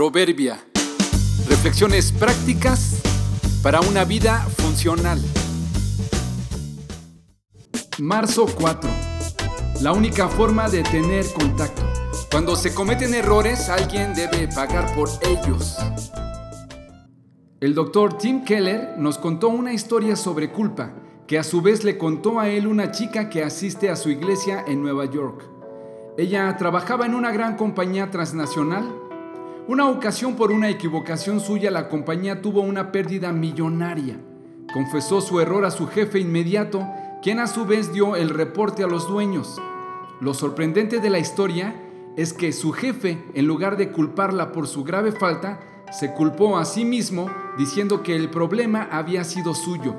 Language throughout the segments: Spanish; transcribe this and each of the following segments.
Proverbia. Reflexiones prácticas para una vida funcional. Marzo 4. La única forma de tener contacto. Cuando se cometen errores, alguien debe pagar por ellos. El doctor Tim Keller nos contó una historia sobre culpa, que a su vez le contó a él una chica que asiste a su iglesia en Nueva York. Ella trabajaba en una gran compañía transnacional una ocasión por una equivocación suya la compañía tuvo una pérdida millonaria. Confesó su error a su jefe inmediato, quien a su vez dio el reporte a los dueños. Lo sorprendente de la historia es que su jefe, en lugar de culparla por su grave falta, se culpó a sí mismo diciendo que el problema había sido suyo,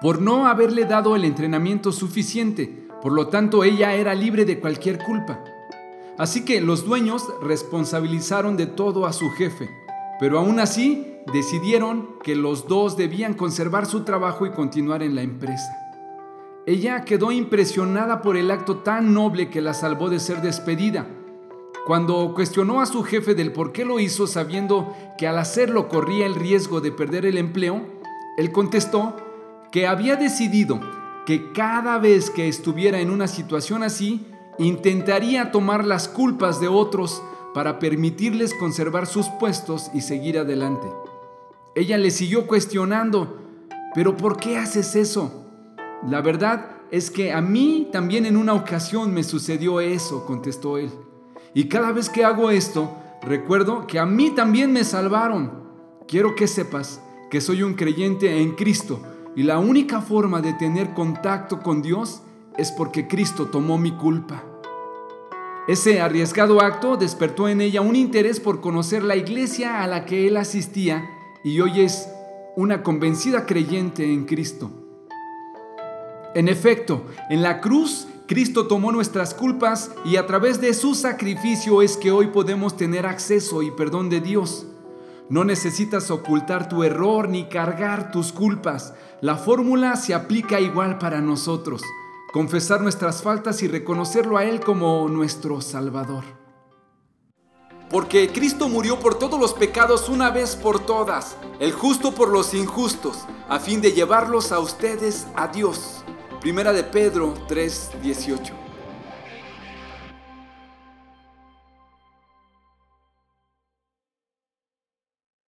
por no haberle dado el entrenamiento suficiente, por lo tanto ella era libre de cualquier culpa. Así que los dueños responsabilizaron de todo a su jefe, pero aún así decidieron que los dos debían conservar su trabajo y continuar en la empresa. Ella quedó impresionada por el acto tan noble que la salvó de ser despedida. Cuando cuestionó a su jefe del por qué lo hizo sabiendo que al hacerlo corría el riesgo de perder el empleo, él contestó que había decidido que cada vez que estuviera en una situación así, intentaría tomar las culpas de otros para permitirles conservar sus puestos y seguir adelante. Ella le siguió cuestionando, pero ¿por qué haces eso? La verdad es que a mí también en una ocasión me sucedió eso, contestó él. Y cada vez que hago esto, recuerdo que a mí también me salvaron. Quiero que sepas que soy un creyente en Cristo y la única forma de tener contacto con Dios es porque Cristo tomó mi culpa. Ese arriesgado acto despertó en ella un interés por conocer la iglesia a la que él asistía y hoy es una convencida creyente en Cristo. En efecto, en la cruz Cristo tomó nuestras culpas y a través de su sacrificio es que hoy podemos tener acceso y perdón de Dios. No necesitas ocultar tu error ni cargar tus culpas. La fórmula se aplica igual para nosotros confesar nuestras faltas y reconocerlo a Él como nuestro Salvador. Porque Cristo murió por todos los pecados una vez por todas, el justo por los injustos, a fin de llevarlos a ustedes a Dios. Primera de Pedro 3:18.